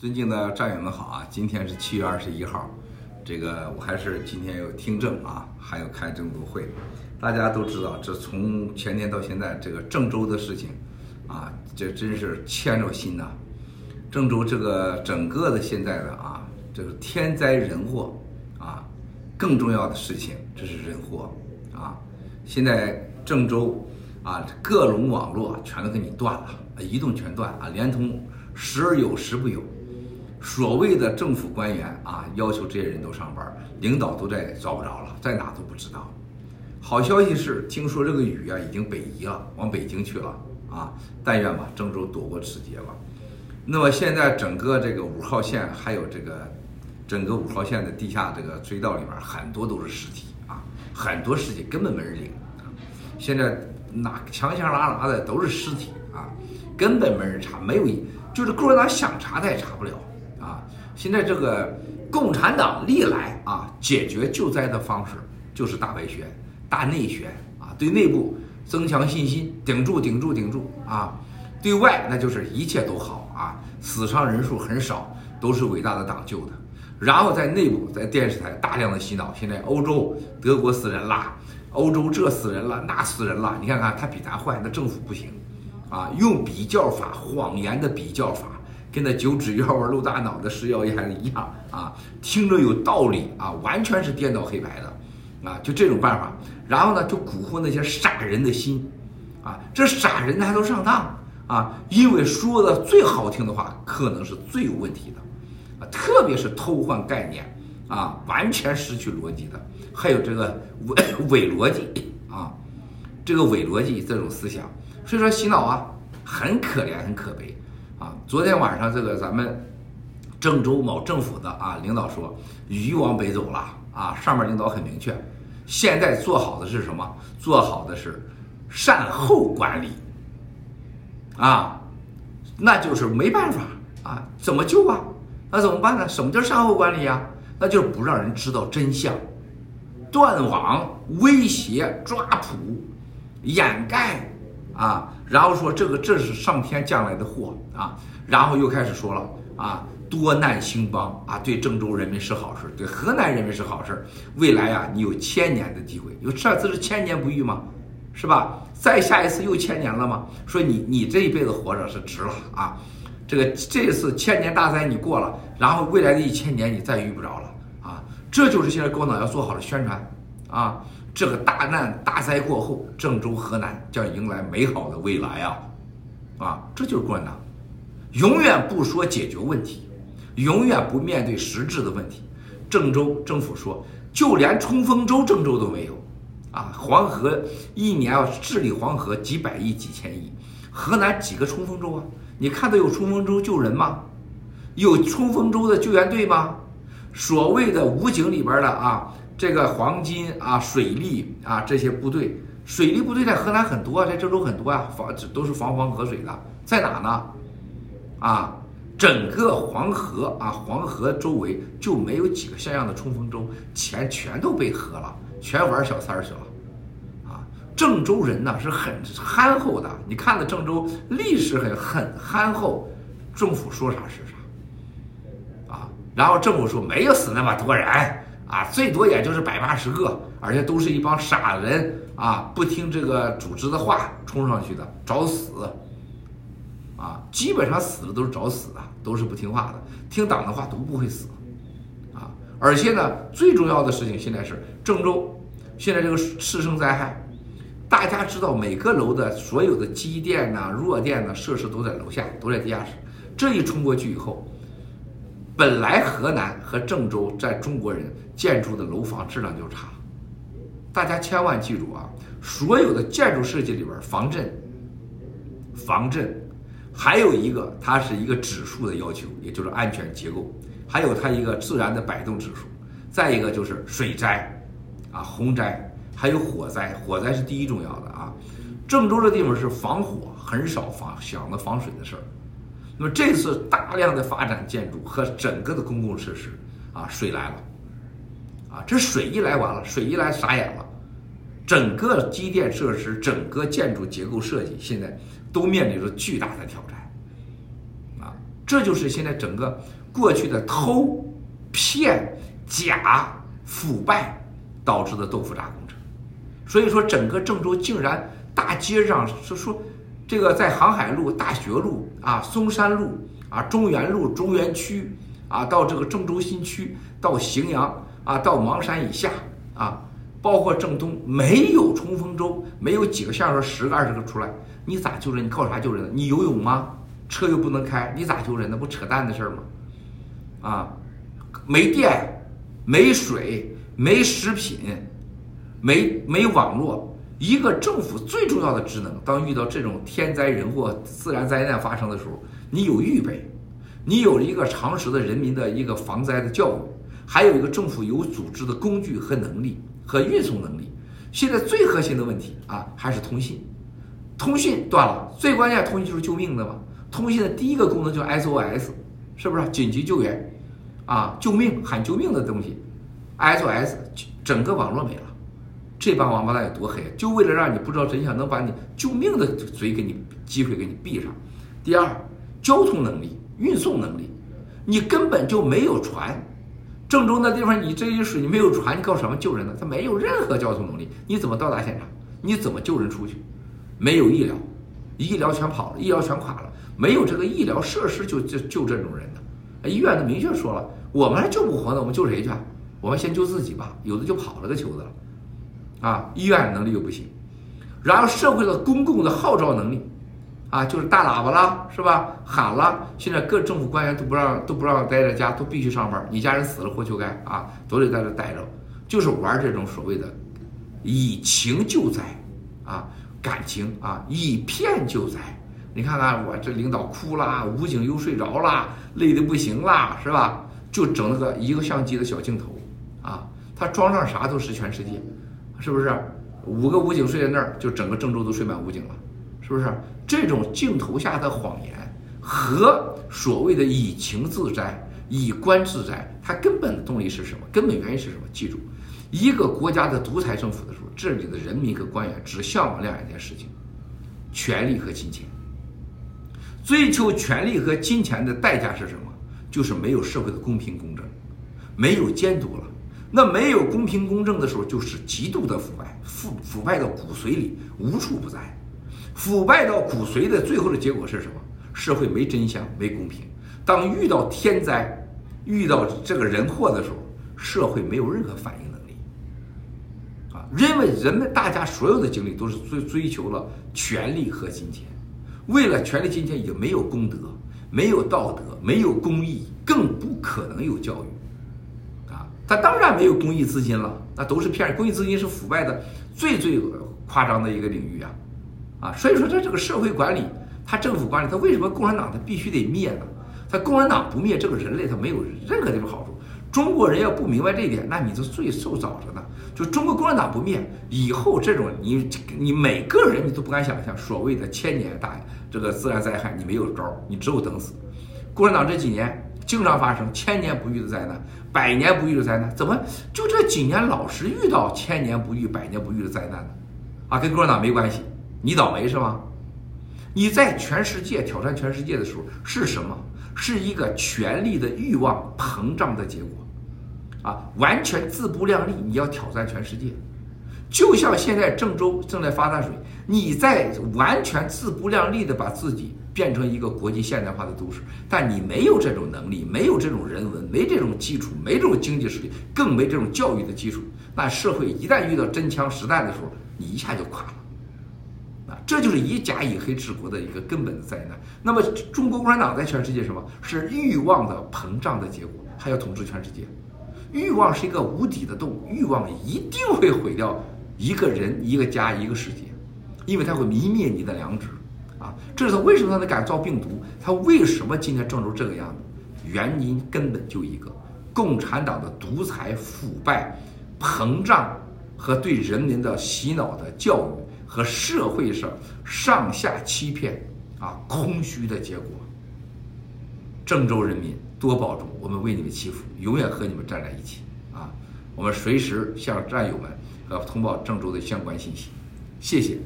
尊敬的战友们好啊！今天是七月二十一号，这个我还是今天有听证啊，还有开郑州会。大家都知道，这从前年到现在，这个郑州的事情啊，这真是牵着心呐。郑州这个整个的现在的啊，这个天灾人祸啊，更重要的事情，这是人祸啊。现在郑州啊，各种网络全都给你断了，移动全断啊，联通时而有时不有。所谓的政府官员啊，要求这些人都上班，领导都在找不着了，在哪都不知道。好消息是，听说这个雨啊已经北移了，往北京去了啊！但愿吧，郑州躲过此劫吧。那么现在整个这个五号线，还有这个整个五号线的地下这个隧道里面，很多都是尸体啊，很多尸体根本没人领。现在那强强拉拉的都是尸体啊，根本没人查，没有一就是共产党想查他也查不了。现在这个共产党历来啊解决救灾的方式就是大外宣、大内宣啊，对内部增强信心，顶住、顶住、顶住啊，对外那就是一切都好啊，死伤人数很少，都是伟大的党救的。然后在内部，在电视台大量的洗脑，现在欧洲德国死人啦，欧洲这死人了，那死人了，你看看他比咱坏，那政府不行啊，用比较法，谎言的比较法。跟那九指妖啊、露大脑的食药盐一样啊，听着有道理啊，完全是颠倒黑白的，啊，就这种办法，然后呢，就蛊惑那些傻人的心，啊，这傻人还都上当啊，因为说的最好听的话，可能是最有问题的，啊，特别是偷换概念啊，完全失去逻辑的，还有这个伪 伪逻辑啊，这个伪逻辑这种思想，所以说洗脑啊，很可怜，很可悲。昨天晚上这个咱们郑州某政府的啊领导说，鱼往北走了啊，上面领导很明确，现在做好的是什么？做好的是善后管理啊，那就是没办法啊，怎么救啊？那怎么办呢？什么叫善后管理呀？那就是不让人知道真相，断网、威胁、抓捕、掩盖。啊，然后说这个这是上天降来的祸啊，然后又开始说了啊，多难兴邦啊，对郑州人民是好事，对河南人民是好事，未来啊，你有千年的机会，有上次是千年不遇吗？是吧？再下一次又千年了吗？说你你这一辈子活着是值了啊，这个这次千年大灾你过了，然后未来的一千年你再遇不着了啊，这就是现在共产党要做好的宣传啊。这个大难大灾过后，郑州河南将迎来美好的未来啊！啊，这就是共产党，永远不说解决问题，永远不面对实质的问题。郑州政府说，就连冲锋舟郑州都没有，啊，黄河一年要治理黄河几百亿几千亿，河南几个冲锋舟啊？你看到有冲锋舟救人吗？有冲锋舟的救援队吗？所谓的武警里边的啊？这个黄金啊，水利啊，这些部队，水利部队在河南很多，在郑州很多啊，防都是防黄河水的，在哪呢？啊，整个黄河啊，黄河周围就没有几个像样的冲锋舟，钱全都被喝了，全玩小三儿去了，啊，郑州人呢是很憨厚的，你看的郑州历史很很憨厚，政府说啥是啥，啊，然后政府说没有死那么多人。啊，最多也就是百八十个，而且都是一帮傻人啊，不听这个组织的话冲上去的，找死！啊，基本上死的都是找死的，都是不听话的，听党的话都不会死，啊！而且呢，最重要的事情现在是郑州，现在这个次生灾害，大家知道每个楼的所有的机电呐、弱电呐设施都在楼下，都在地下室，这一冲过去以后。本来河南和郑州在中国人建筑的楼房质量就差，大家千万记住啊！所有的建筑设计里边，防震、防震，还有一个它是一个指数的要求，也就是安全结构，还有它一个自然的摆动指数，再一个就是水灾，啊洪灾，还有火灾，火灾是第一重要的啊！郑州这地方是防火，很少防 想着防水的事儿。那么这次大量的发展建筑和整个的公共设施，啊，水来了，啊，这水一来完了，水一来傻眼了，整个机电设施、整个建筑结构设计现在都面临着巨大的挑战，啊，这就是现在整个过去的偷、骗、假、腐败导致的豆腐渣工程。所以说，整个郑州竟然大街上说说，这个在航海路、大学路啊、嵩山路啊、中原路、中原区啊，到这个郑州新区，到荥阳啊，到邙山以下啊，包括郑东，没有冲锋舟，没有几个像说十个二十个出来，你咋救人？你靠啥救人？你游泳吗？车又不能开，你咋救人？那不扯淡的事儿吗？啊，没电，没水，没食品。没没网络，一个政府最重要的职能，当遇到这种天灾人祸、自然灾难发生的时候，你有预备，你有了一个常识的人民的一个防灾的教育，还有一个政府有组织的工具和能力和运送能力。现在最核心的问题啊，还是通信，通信断了，最关键通信就是救命的嘛。通信的第一个功能叫 SOS，是不是紧急救援？啊，救命喊救命的东西，SOS，整个网络没了。这帮王八蛋有多黑？就为了让你不知道真相，能把你救命的嘴给你机会给你闭上。第二，交通能力、运送能力，你根本就没有船。郑州那地方，你这一水，你没有船，你靠什么救人呢？他没有任何交通能力，你怎么到达现场？你怎么救人出去？没有医疗，医疗全跑了，医疗全垮了，没有这个医疗设施就就救这种人的。医院都明确说了，我们还救不活呢，我们救谁去？我们先救自己吧。有的就跑了个球子了。啊，医院能力又不行，然后社会的公共的号召能力，啊，就是大喇叭了，是吧？喊了，现在各政府官员都不让都不让待在家，都必须上班。你家人死了活求该啊，都得在这待着，就是玩这种所谓的以情救灾，啊，感情啊，以骗救灾。你看看我这领导哭啦，武警又睡着啦，累得不行啦，是吧？就整那个一个相机的小镜头，啊，他装上啥都是全世界。是不是五个武警睡在那儿，就整个郑州都睡满武警了？是不是这种镜头下的谎言和所谓的以情自灾、以官自灾，它根本的动力是什么？根本原因是什么？记住，一个国家的独裁政府的时候，这里的人民和官员只向往两件事情：权力和金钱。追求权力和金钱的代价是什么？就是没有社会的公平公正，没有监督了。那没有公平公正的时候，就是极度的腐败，腐腐败到骨髓里，无处不在。腐败到骨髓的最后的结果是什么？社会没真相，没公平。当遇到天灾，遇到这个人祸的时候，社会没有任何反应能力。啊，因为人们大家所有的精力都是追追求了权力和金钱，为了权力金钱，已经没有公德，没有道德，没有公义，更不可能有教育。他当然没有公益资金了，那都是骗人。公益资金是腐败的最最夸张的一个领域啊，啊，所以说在这个社会管理，他政府管理，他为什么共产党他必须得灭呢？他共产党不灭，这个人类他没有任何地方好处。中国人要不明白这一点，那你就最受早着呢。就中国共产党不灭，以后这种你你每个人你都不敢想象，所谓的千年大这个自然灾害，你没有招，你只有等死。共产党这几年。经常发生千年不遇的灾难，百年不遇的灾难，怎么就这几年老是遇到千年不遇、百年不遇的灾难呢？啊，跟共产党没关系，你倒霉是吗？你在全世界挑战全世界的时候是什么？是一个权力的欲望膨胀的结果，啊，完全自不量力。你要挑战全世界，就像现在郑州正在发大水，你在完全自不量力的把自己。变成一个国际现代化的都市，但你没有这种能力，没有这种人文，没这种基础，没这种经济实力，更没这种教育的基础。那社会一旦遇到真枪实弹的时候，你一下就垮了。啊，这就是以假以黑治国的一个根本的灾难。那么，中国共产党在全世界什么是欲望的膨胀的结果？还要统治全世界，欲望是一个无底的洞，欲望一定会毁掉一个人、一个家、一个世界，因为它会泯灭你的良知。啊，这是他为什么他能敢造病毒？他为什么今天郑州这个样子？原因根本就一个：共产党的独裁、腐败、膨胀和对人民的洗脑的教育和社会上上下欺骗啊，空虚的结果。郑州人民多保重，我们为你们祈福，永远和你们站在一起啊！我们随时向战友们和通报郑州的相关信息，谢谢。